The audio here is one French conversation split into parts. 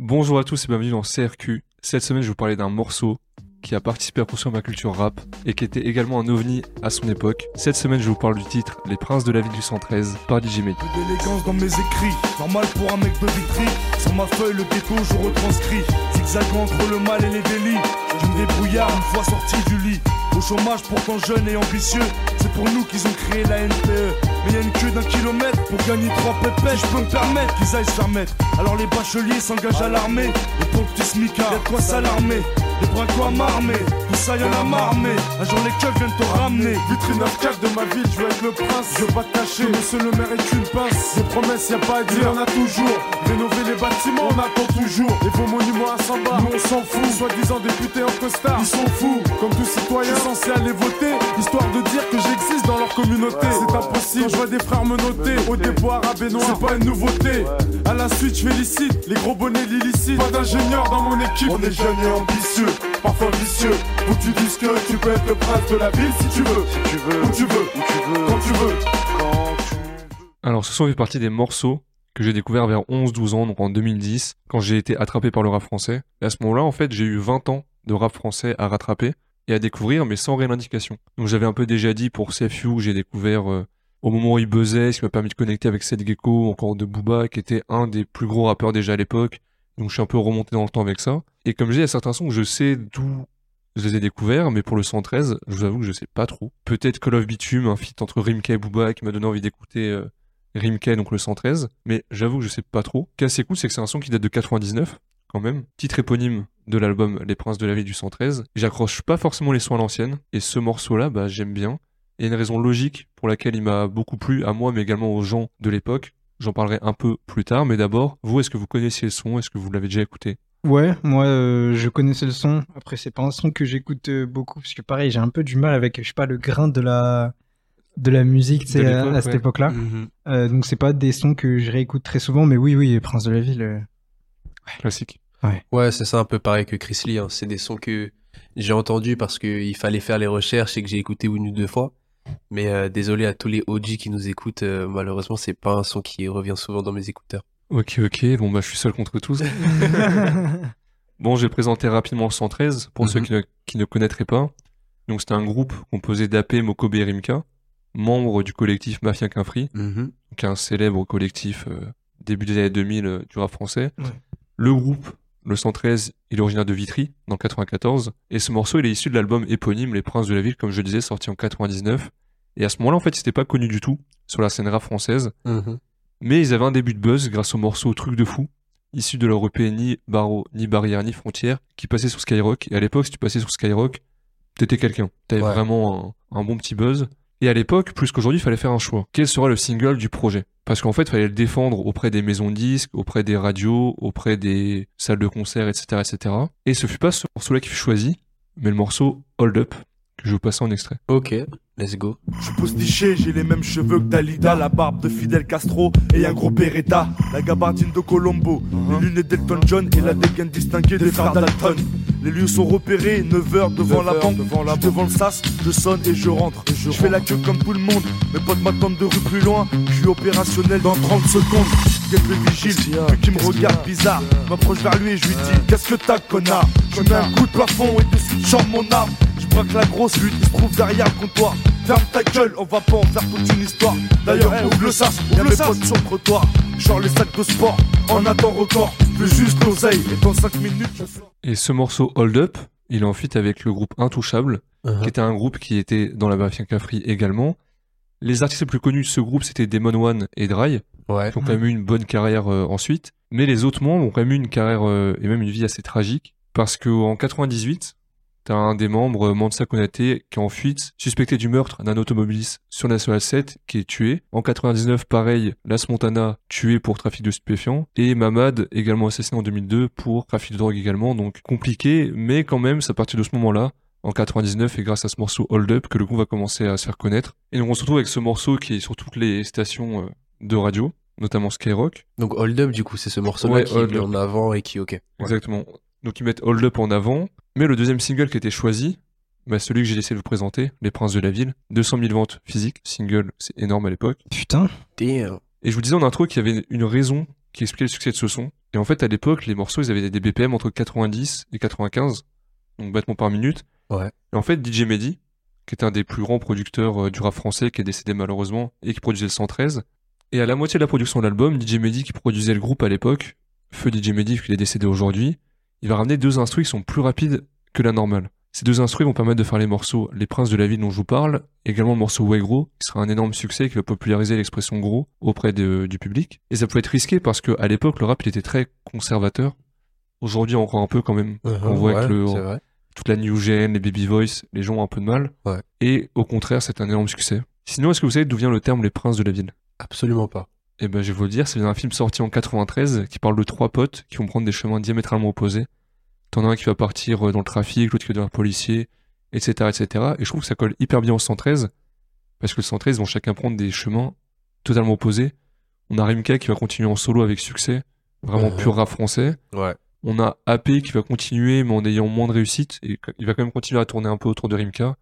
Bonjour à tous et bienvenue dans CRQ. Cette semaine, je vous parler d'un morceau qui a participé à construire ma culture rap et qui était également un ovni à son époque. Cette semaine, je vous parle du titre Les Princes de la ville du 113 par DJ me. Au chômage, pourtant jeune et ambitieux. C'est pour nous qu'ils ont créé la NPE. Mais y a une queue d'un kilomètre pour gagner trois pépettes. Je peux me permettre qu'ils aillent se faire mettre. Alors les bacheliers s'engagent à l'armée. Et pour le petit smicard, y'a de quoi s'alarmer. Des bras quoi m'armer, tout ça y'en a marmé. Un jour les keufs viennent te ramener. Vitrine 9 de ma ville, je veux être le prince. Je veux pas te cacher, monsieur le maire est une pince. Des promesses, y a pas à dire, on a toujours. Rénover les bâtiments, on attend toujours. Et vos monuments à 100 bars, nous on s'en fout. Soi-disant députés en costard, ils sont fous. Comme tout citoyen censé aller voter, histoire de dire que j'existe dans leur communauté. C'est impossible, Quand je vois des frères me noter. Au dépôt arabe et noir, c'est pas une nouveauté. À la suite, je félicite les gros bonnets l'illicite. Pas d'ingénieur dans mon équipe. On est jeunes et ambitieux, parfois vicieux. Que tu dises que tu peux être le prince de la ville si tu veux. Si tu veux, Où tu veux, où tu veux, quand tu veux. quand tu veux. Alors, ce son fait partie des morceaux que j'ai découvert vers 11-12 ans, donc en 2010, quand j'ai été attrapé par le rap français. Et à ce moment-là, en fait, j'ai eu 20 ans de rap français à rattraper et à découvrir, mais sans réelle indication. Donc j'avais un peu déjà dit pour CFU, j'ai découvert euh, au moment où il buzzait, ce qui m'a permis de connecter avec Seth Gecko, encore de Booba, qui était un des plus gros rappeurs déjà à l'époque. Donc je suis un peu remonté dans le temps avec ça. Et comme j'ai, il y a certains sons que je sais d'où je les ai découverts, mais pour le 113, je vous avoue que je sais pas trop. Peut-être Call of Bitume, un feat entre Rimka et Booba qui m'a donné envie d'écouter euh, Rimka, donc le 113, mais j'avoue que je sais pas trop. Ce qui est cool, c'est que c'est un son qui date de 99, quand même. Titre éponyme de l'album Les Princes de la Ville du 113. J'accroche pas forcément les sons à l'ancienne, et ce morceau-là, bah, j'aime bien. Il y a une raison logique pour laquelle il m'a beaucoup plu, à moi, mais également aux gens de l'époque. J'en parlerai un peu plus tard, mais d'abord, vous, est-ce que vous connaissiez le son? Est-ce que vous l'avez déjà écouté? Ouais, moi euh, je connaissais le son. Après, c'est pas un son que j'écoute euh, beaucoup parce que pareil, j'ai un peu du mal avec, je sais pas, le grain de la de la musique, De à, cette ouais. époque-là. Euh, donc c'est pas des sons que je réécoute très souvent, mais oui, oui, Prince de la ville. euh, Classique. Ouais, c'est ça un peu pareil que Chris Lee. hein. C'est des sons que j'ai entendus parce qu'il fallait faire les recherches et que j'ai écouté une ou deux fois. Mais euh, désolé à tous les OG qui nous écoutent, euh, malheureusement, c'est pas un son qui revient souvent dans mes écouteurs. Ok, ok, bon bah je suis seul contre tous. Bon, je vais présenter rapidement le 113 pour ceux Mhm. qui ne, qui ne connaîtraient pas. Donc c'était un groupe composé d'AP, Mokobe et Rimka, membres du collectif Mafia Qu'un Free, qui est un célèbre collectif euh, début des années 2000 euh, du rap français. Ouais. Le groupe, le 113, il est originaire de Vitry, dans le 94, et ce morceau, il est issu de l'album éponyme Les Princes de la Ville, comme je le disais, sorti en 99. Et à ce moment-là, en fait, ils n'étaient pas connus du tout sur la scène rap française, mais ils avaient un début de buzz grâce au morceau Truc de fou, issu de leur EP ni barreau, ni barrière, ni frontière, qui passait sur Skyrock. Et à l'époque, si tu passais sur Skyrock, t'étais quelqu'un. T'avais Ouais. vraiment un, un bon petit buzz. Et à l'époque, plus qu'aujourd'hui, il fallait faire un choix. Quel sera le single du projet? Parce qu'en fait, il fallait le défendre auprès des maisons de disques, auprès des radios, auprès des salles de concert, etc., etc. Et ce fut pas ce morceau-là qui fut choisi, mais le morceau Hold Up, que je vais vous passer en extrait. Ok, let's go. Je suis postiché, j'ai les mêmes cheveux que Dalida, la barbe de Fidel Castro et un gros Beretta, la gabardine de Colombo, les lunettes d'Elton John et la dégaine distinguée des frères Dalton. Les lieux sont repérés, 9h devant la banque, devant, la devant le sas, je sonne et je rentre. Je, fais la queue comme tout le monde, mes potes m'attendent de rue plus loin, je suis opérationnel dans 30 secondes. Le vigile, vu qu'il me regarde bizarre, m'approche vers lui et je lui dis Qu'est-ce que t'as connard? Je mets un coup de plafond et de suite j'en mon arme. Je braque la grosse lutte, il se trouve derrière le comptoir. Ferme ta gueule, on va pas en faire toute une histoire. D'ailleurs, ouvre le sas, y'a mes potes sur le trottoir. Genre les sacs de sport, en attend record. Plus juste l'oseille, et dans 5 minutes, je sors. Et ce morceau Hold Up, il est en fuite avec le groupe Intouchable, Uh-huh. qui était un groupe qui était dans la Mafia Cafri également. Les artistes les plus connus de ce groupe, c'était Demon One et Dry, Ouais. qui ont quand même eu une bonne carrière euh, ensuite. Mais les autres membres ont quand même eu une carrière euh, et même une vie assez tragique, parce qu'en 98, t'as un des membres, Mansa Konaté, qui est en fuite, suspecté du meurtre d'un automobiliste sur National 7, qui est tué. En 99, pareil, Las Montana, tué pour trafic de stupéfiants. Et Mamad, également assassiné en 2002 pour trafic de drogue également. Donc compliqué, mais quand même, c'est à partir de ce moment-là, en 99 et grâce à ce morceau Hold Up que le groupe va commencer à se faire connaître. Et donc on se retrouve avec ce morceau qui est sur toutes les stations euh, de radio, notamment Skyrock. Donc Hold Up, du coup, c'est ce morceau-là Ouais, qui est en avant et qui, ok. Exactement. Donc ils mettent Hold Up en avant. Mais le deuxième single qui était choisi, bah, celui que j'ai essayé de vous présenter, Les Princes de la Ville, 200 000 ventes physiques. Single, c'est énorme à l'époque. Putain. Damn. Et je vous disais en intro qu'il y avait une raison qui expliquait le succès de ce son. Et en fait, à l'époque, les morceaux, ils avaient des BPM entre 90 et 95, donc battements par minute. Ouais. Et en fait, DJ Mehdi, qui était un des plus grands producteurs euh, du rap français, qui est décédé malheureusement, et qui produisait le 113, et à la moitié de la production de l'album, DJ Mehdi, qui produisait le groupe à l'époque, feu DJ Mehdi, vu qu'il est décédé aujourd'hui, il va ramener deux instruments qui sont plus rapides que la normale. Ces deux instruments vont permettre de faire les morceaux Les Princes de la Ville dont je vous parle, également le morceau Ouais Gros, qui sera un énorme succès qui va populariser l'expression gros auprès de- du public. Et ça pouvait être risqué parce que à l'époque, le rap il était très conservateur. Aujourd'hui encore un peu quand même. On voit Ouais, que le, c'est vrai. toute la new gen, les baby voice, les gens ont un peu de mal. Ouais. Et au contraire, c'est un énorme succès. Sinon, est-ce que vous savez d'où vient le terme Les Princes de la Ville? Absolument pas. Eh ben, je vais vous le dire, c'est un film sorti en 93 qui parle de trois potes qui vont prendre des chemins diamétralement opposés. T'en as un qui va partir euh, dans le trafic, l'autre qui va devenir policier, etc., etc. Et je trouve que ça colle hyper bien au 113 parce que le 113 ils vont chacun prendre des chemins totalement opposés. On a Rimka qui va continuer en solo avec succès, vraiment pur rap français. Ouais. On a AP qui va continuer mais en ayant moins de réussite et il va quand même continuer à tourner un peu autour de Rimka.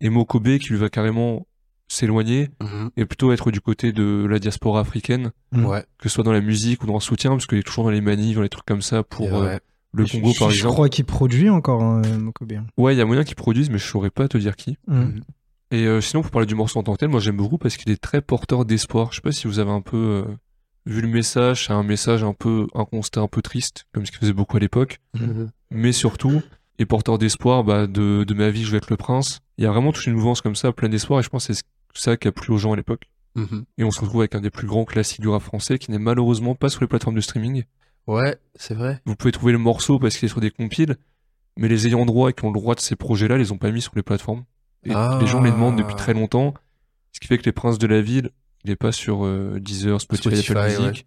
Et Mokobe qui lui va carrément s'éloigner Mhm. et plutôt être du côté de la diaspora africaine Mm. Ouais. que ce soit dans la musique ou dans le soutien, parce qu'il est toujours dans les manifs, dans les trucs comme ça pour Et euh, ouais. le Je- Congo je, par je exemple. crois qu'il produit encore hein, Mokobe. Ouais, il y a moyen qu'ils produisent, mais je saurais pas te dire qui. Mm. Et euh, sinon, pour parler du morceau en tant que tel, moi j'aime beaucoup parce qu'il est très porteur d'espoir. Je sais pas si vous avez un peu euh, vu le message, c'est un message un peu, un constat un peu triste, comme ce qu'il faisait beaucoup à l'époque, Mhm. mais surtout, est porteur d'espoir bah, de, de ma vie, je vais être le prince. Il y a vraiment toute une mouvance comme ça, plein d'espoir, et je pense que c'est ça qui a plu aux gens à l'époque. Mhm. Et on se retrouve avec un des plus grands classiques du rap français qui n'est malheureusement pas sur les plateformes de streaming. Ouais, c'est vrai. Vous pouvez trouver le morceau parce qu'il est sur des compiles, mais les ayants droit et qui ont le droit de ces projets-là, les ont pas mis sur les plateformes. Et Ah. les gens les demandent depuis très longtemps, ce qui fait que les princes de la ville, il est pas sur euh, Deezer, Spotify, Spotify, Apple Music,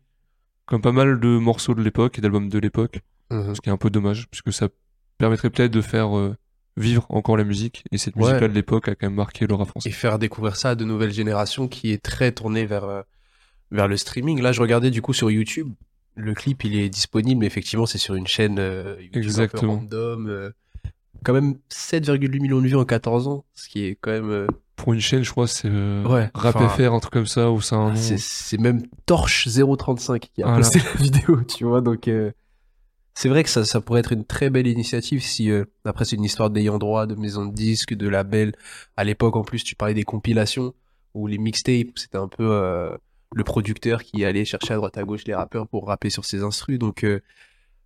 comme pas mal de morceaux de l'époque et d'albums de l'époque, Mhm. ce qui est un peu dommage, puisque ça permettrait peut-être de faire euh, vivre encore la musique, et cette Ouais. musique-là de l'époque a quand même marqué le rap Et faire découvrir ça à de nouvelles générations qui est très tournée vers, euh, vers le streaming. Là, je regardais du coup sur YouTube. Le clip, il est disponible, mais effectivement, c'est sur une chaîne euh, YouTube Exactement. un peu random. euh, quand même 7,8 millions de vues en 14 ans, ce qui est quand même... euh, Pour une chaîne, je crois, c'est Ouais, Rap FR, un truc comme ça, où c'est un nom. c'est- même Torche 035 qui a Voilà. posté la vidéo, tu vois. Donc, c'est vrai que ça, ça pourrait être une très belle initiative si, euh, après, c'est une histoire d'ayant droit, de maison de disques, de label. À l'époque, en plus, tu parlais des compilations ou les mixtapes. C'était un peu euh, le producteur qui allait chercher à droite à gauche les rappeurs pour rapper sur ses instrus. Donc, euh,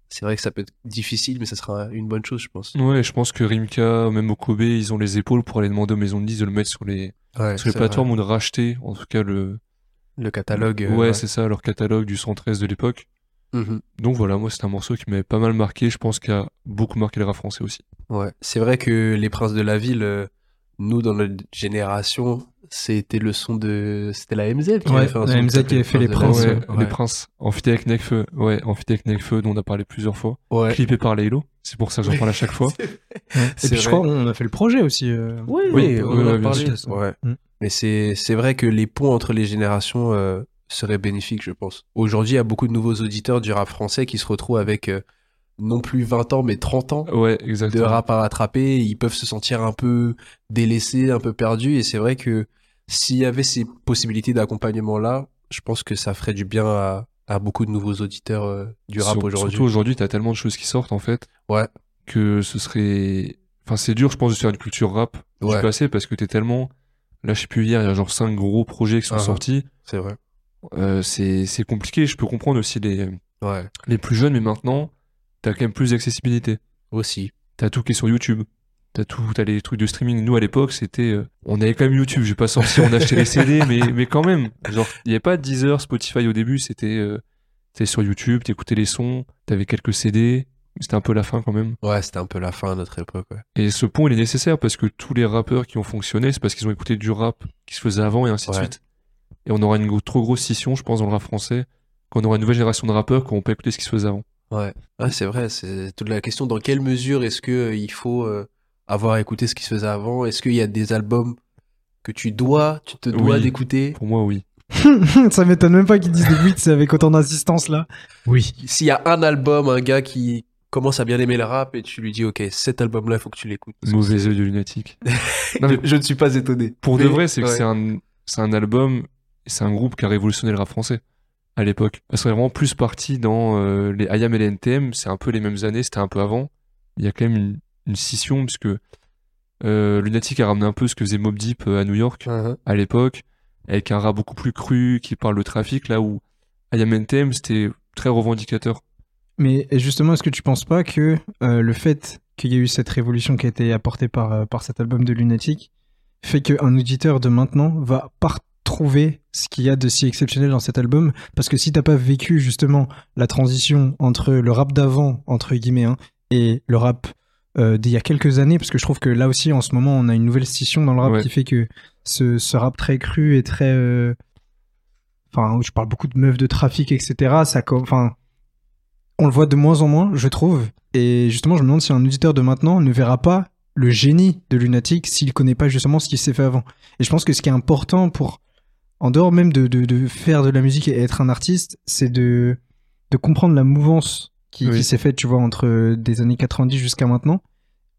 c'est vrai que ça peut être difficile, mais ça sera une bonne chose, je pense. Ouais, je pense que Rimka, même Okobe, ils ont les épaules pour aller demander aux maisons de 10 de le mettre sur les, Ouais, sur les plateformes ou de racheter, en tout cas, le, Le catalogue. euh, ouais, c'est ça, leur catalogue du 113 de l'époque. Mhm. Donc voilà, moi, c'est un morceau qui m'avait pas mal marqué. Je pense qu'il a beaucoup marqué le rap français aussi. Ouais, c'est vrai que les princes de la ville, euh, nous dans notre génération, c'était le son de, c'était la MZ qui Ouais, avait fait un la son MZ qui avait fait les Princes, ouais, les princes. Amphithé avec Nekfeu. Ouais, avec Nekfeu, dont on a parlé plusieurs fois. Ouais. Clippé par Laylo. C'est pour ça que j'en parle à chaque fois. Et puis je crois on a fait le projet aussi. euh. Oui, Oui, on oui, en a parlé. Ouais. Mm. Mais c'est c'est vrai que les ponts entre les générations euh, seraient bénéfiques, je pense. Aujourd'hui, il y a beaucoup de nouveaux auditeurs du rap français qui se retrouvent avec euh, non plus 20 ans, mais 30 ans Ouais, de rap à rattraper. Ils peuvent se sentir un peu délaissés, un peu perdus. Et c'est vrai que s'il y avait ces possibilités d'accompagnement-là, je pense que ça ferait du bien à, à beaucoup de nouveaux auditeurs euh, du rap aujourd'hui. Surtout aujourd'hui, t'as tellement de choses qui sortent, en fait. Ouais. Que ce serait. Enfin, c'est dur, je pense, de faire une culture rap du Ouais. passé parce que t'es tellement. Là, je sais plus hier, il y a genre cinq gros projets qui sont Ah. sortis. C'est vrai. Euh, c'est compliqué. Je peux comprendre aussi les, Ouais. les plus jeunes, mais maintenant, t'as quand même plus d'accessibilité. Aussi. T'as tout qui est sur YouTube. T'as tout, t'as les trucs de streaming. Nous, à l'époque, c'était, euh, on avait quand même YouTube. J'ai pas sorti, on achetait les CD, mais, mais quand même. Genre, il y avait pas Deezer, Spotify au début. C'était, euh, t'étais sur YouTube, t'écoutais les sons, t'avais quelques CD. C'était un peu la fin quand même. Ouais, c'était un peu la fin à notre époque. Ouais. Et ce pont, il est nécessaire parce que tous les rappeurs qui ont fonctionné, c'est parce qu'ils ont écouté du rap qui se faisait avant et ainsi de suite. Et on aura une trop grosse scission, je pense, dans le rap français, quand on aura une nouvelle génération de rappeurs qui n'auront pas écouté ce qui se faisait avant. Ouais, ouais c'est vrai. C'est toute la question. Dans quelle mesure est-ce que euh, il faut euh, avoir écouté ce qui se faisait avant? Est-ce qu'il y a des albums que tu dois, tu te dois Oui. d'écouter? Pour moi, oui. ça m'étonne même pas qu'ils disent des beats avec autant d'insistance là. Oui. S'il y a un album, un gars qui commence à bien aimer le rap et tu lui dis, ok, cet album-là, il faut que tu l'écoutes. Mauvais œil de lunatique. Non, mais je, je ne suis pas étonné. Pour de vrai, c'est que c'est un, c'est un album, c'est un groupe qui a révolutionné le rap français. à l'époque. Ça serait vraiment plus parti dans euh, les IAM et les NTM, c'est un peu les mêmes années, c'était un peu avant. Il y a quand même une, une scission, puisque euh, Lunatic a ramené un peu ce que faisait Mob Deep euh, à New York Uh-huh. à l'époque, avec un rap beaucoup plus cru qui parle de trafic, là où IAM NTM c'était très revendicateur. Mais justement, est-ce que tu penses pas que euh, le fait qu'il y ait eu cette révolution qui a été apportée par, euh, par cet album de Lunatic fait qu'un auditeur de maintenant va pas retrouver ce qu'il y a de si exceptionnel dans cet album Parce que si t'as pas vécu justement la transition entre le rap d'avant, entre guillemets, hein, et le rap euh, d'il y a quelques années, parce que je trouve que là aussi, en ce moment, on a une nouvelle scission dans le rap Ouais. qui fait que ce, ce rap très cru et très... euh, Enfin, je parle beaucoup de meufs de trafic, etc. Ça, enfin, on le voit de moins en moins, je trouve. Et justement, je me demande si un auditeur de maintenant ne verra pas le génie de Lunatic s'il connaît pas justement ce qui s'est fait avant. Et je pense que ce qui est important pour, en dehors même de, de, de faire de la musique et être un artiste, c'est de, de comprendre la mouvance qui, Oui. qui s'est faite, tu vois, entre des années 90 jusqu'à maintenant.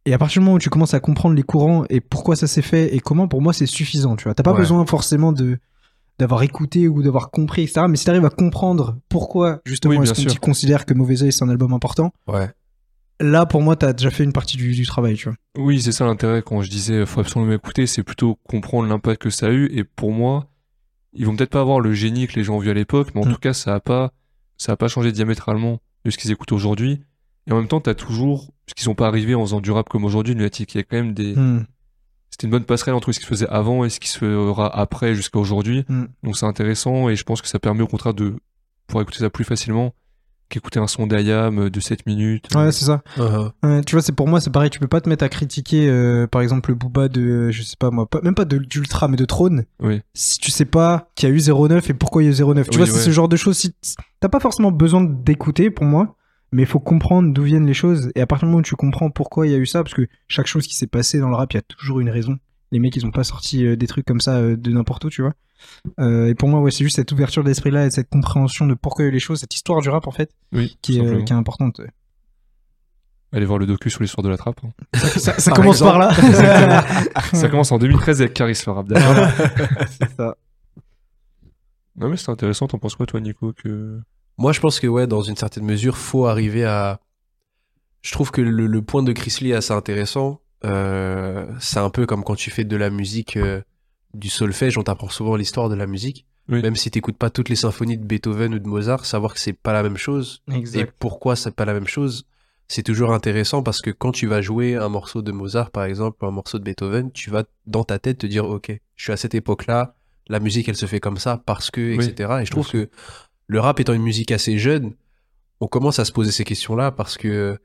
Et à partir du moment où tu commences à comprendre les courants et pourquoi ça s'est fait et comment, pour moi, c'est suffisant, tu vois. T'as pas Ouais. besoin forcément de d'avoir écouté ou d'avoir compris, etc. Mais si t'arrives à comprendre pourquoi, justement, Oui, est-ce qu'on considère que Mauvais Oeil, c'est un album important, Ouais. là, pour moi, t'as déjà fait une partie du, du travail, tu vois. Oui, c'est ça l'intérêt quand je disais faut absolument écouter, c'est plutôt comprendre l'impact que ça a eu. Et pour moi, ils vont peut-être pas avoir le génie que les gens ont vu à l'époque, mais en Mm. tout cas, ça a pas, ça a pas changé diamétralement de ce qu'ils écoutent aujourd'hui. Et en même temps, t'as toujours, parce qu'ils sont pas arrivés en faisant du rap comme aujourd'hui, Lunatic, il y a quand même des, Hmm. c'était une bonne passerelle entre ce qui se faisait avant et ce qui se fera après jusqu'à aujourd'hui. Mm. Donc c'est intéressant et je pense que ça permet au contraire de pouvoir écouter ça plus facilement qu'écouter un son d'Ayam de 7 minutes. Ouais, c'est ça. Uh-huh. Tu vois, c'est pour moi, c'est pareil. Tu peux pas te mettre à critiquer, euh, par exemple, le Booba de, euh, je sais pas moi, pas, même pas de d'Ultra, mais de Trône. Oui. Si tu sais pas qu'il y a eu 09 et pourquoi il y a eu 09. Tu Oui, vois, c'est ce genre de choses. Si t'as pas forcément besoin d'écouter, pour moi, mais il faut comprendre d'où viennent les choses. Et à partir du moment où tu comprends pourquoi il y a eu ça, parce que chaque chose qui s'est passée dans le rap, il y a toujours une raison. Les mecs, ils ont pas sorti euh, des trucs comme ça euh, de n'importe où, tu vois. Euh, et pour moi, ouais, c'est juste cette ouverture d'esprit-là et cette compréhension de pourquoi il y a eu les choses, cette histoire du rap, en fait, Oui, qui, est, euh, qui importante. ouais. Allez voir le docu sur l'histoire de la trappe. hein. Ça, ça Par commence exemple. par là. ça commence en 2013 avec Caris le rap c'est ça. Non mais c'est intéressant, t'en penses quoi toi Nico que... Moi, je pense que, ouais, dans une certaine mesure, faut arriver à. Je trouve que le, le point de Chris Lee est assez intéressant. Euh, c'est un peu comme quand tu fais de la musique, euh, du solfège, on t'apprend souvent l'histoire de la musique. Oui. Même si t'écoutes pas toutes les symphonies de Beethoven ou de Mozart, savoir que c'est pas la même chose. Et pourquoi c'est pas la même chose, c'est toujours intéressant parce que quand tu vas jouer un morceau de Mozart, par exemple, ou un morceau de Beethoven, tu vas dans ta tête te dire, ok, je suis à cette époque-là, la musique elle se fait comme ça parce que, Oui, etc. Et je trouve que le rap étant une musique assez jeune, on commence à se poser ces questions-là parce que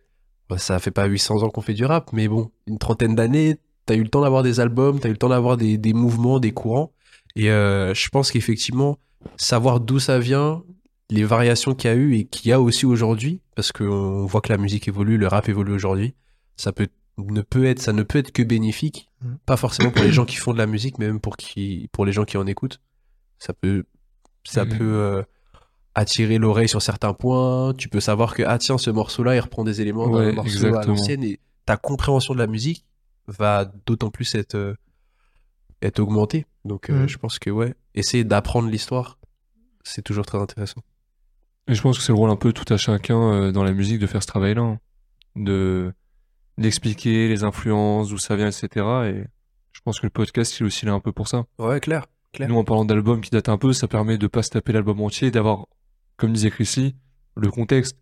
bah, ça fait pas 800 ans qu'on fait du rap, mais bon, une trentaine d'années, t'as eu le temps d'avoir des albums, t'as eu le temps d'avoir des, des mouvements, des courants. Et euh, je pense qu'effectivement, savoir d'où ça vient, les variations qu'il y a eu et qu'il y a aussi aujourd'hui, parce qu'on voit que la musique évolue, le rap évolue aujourd'hui, ça peut ne peut être, ça ne peut être que bénéfique, Mhm. pas forcément pour les gens qui font de la musique, mais même pour qui, pour les gens qui en écoutent. Ça peut, ça Mhm. peut euh, attirer l'oreille sur certains points. Tu peux savoir que ah tiens, ce morceau-là, il reprend des éléments d'un Ouais, morceau à exactement. l'ancienne et ta compréhension de la musique va d'autant plus être euh, être augmentée. Donc euh, Mhm. je pense que ouais, essayer d'apprendre l'histoire, c'est toujours très intéressant. Et je pense que c'est le rôle un peu tout à chacun euh, dans la musique de faire ce travail-là. hein. De d'expliquer les influences, d'où ça vient, etc. Et je pense que le podcast, il est aussi là un peu pour ça. Ouais, clair. Clair. Nous, en parlant d'albums qui datent un peu, ça permet de pas se taper l'album entier, d'avoir, comme disait Chris Lee, le contexte.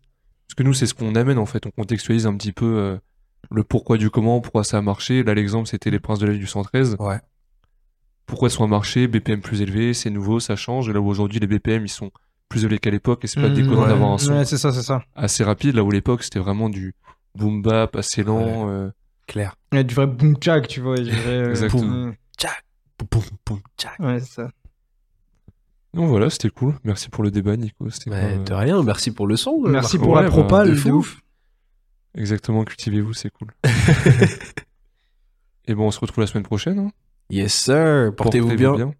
Parce que nous, c'est ce qu'on amène, en fait. On contextualise un petit peu euh, le pourquoi du comment, pourquoi ça a marché. Là, l'exemple, c'était les Princes de la vie du 113. Ouais. Pourquoi ça a marché, BPM plus élevé, c'est nouveau, ça change. Et là où aujourd'hui, les BPM, ils sont plus élevés qu'à l'époque, et c'est pas Mmh, déconnant ouais. d'avoir un son Ouais, c'est ça, c'est ça. assez rapide, là où l'époque, c'était vraiment du boom bap, assez lent. euh, Clair. Ouais, du vrai boom jack, tu vois. Du vrai, euh, Exactement. ouais. Poum, poum, poum, tchac. Ouais, c'est ça. Donc voilà, c'était cool. Merci pour le débat, Nico. C'était Mais pas, de rien, merci pour le son. euh, Merci Marco. pour Ouais, la bah, propale, de de, fou. ouf. Exactement, cultivez-vous, c'est cool. Et bon, on se retrouve la semaine prochaine. hein. Yes sir, portez-vous bien.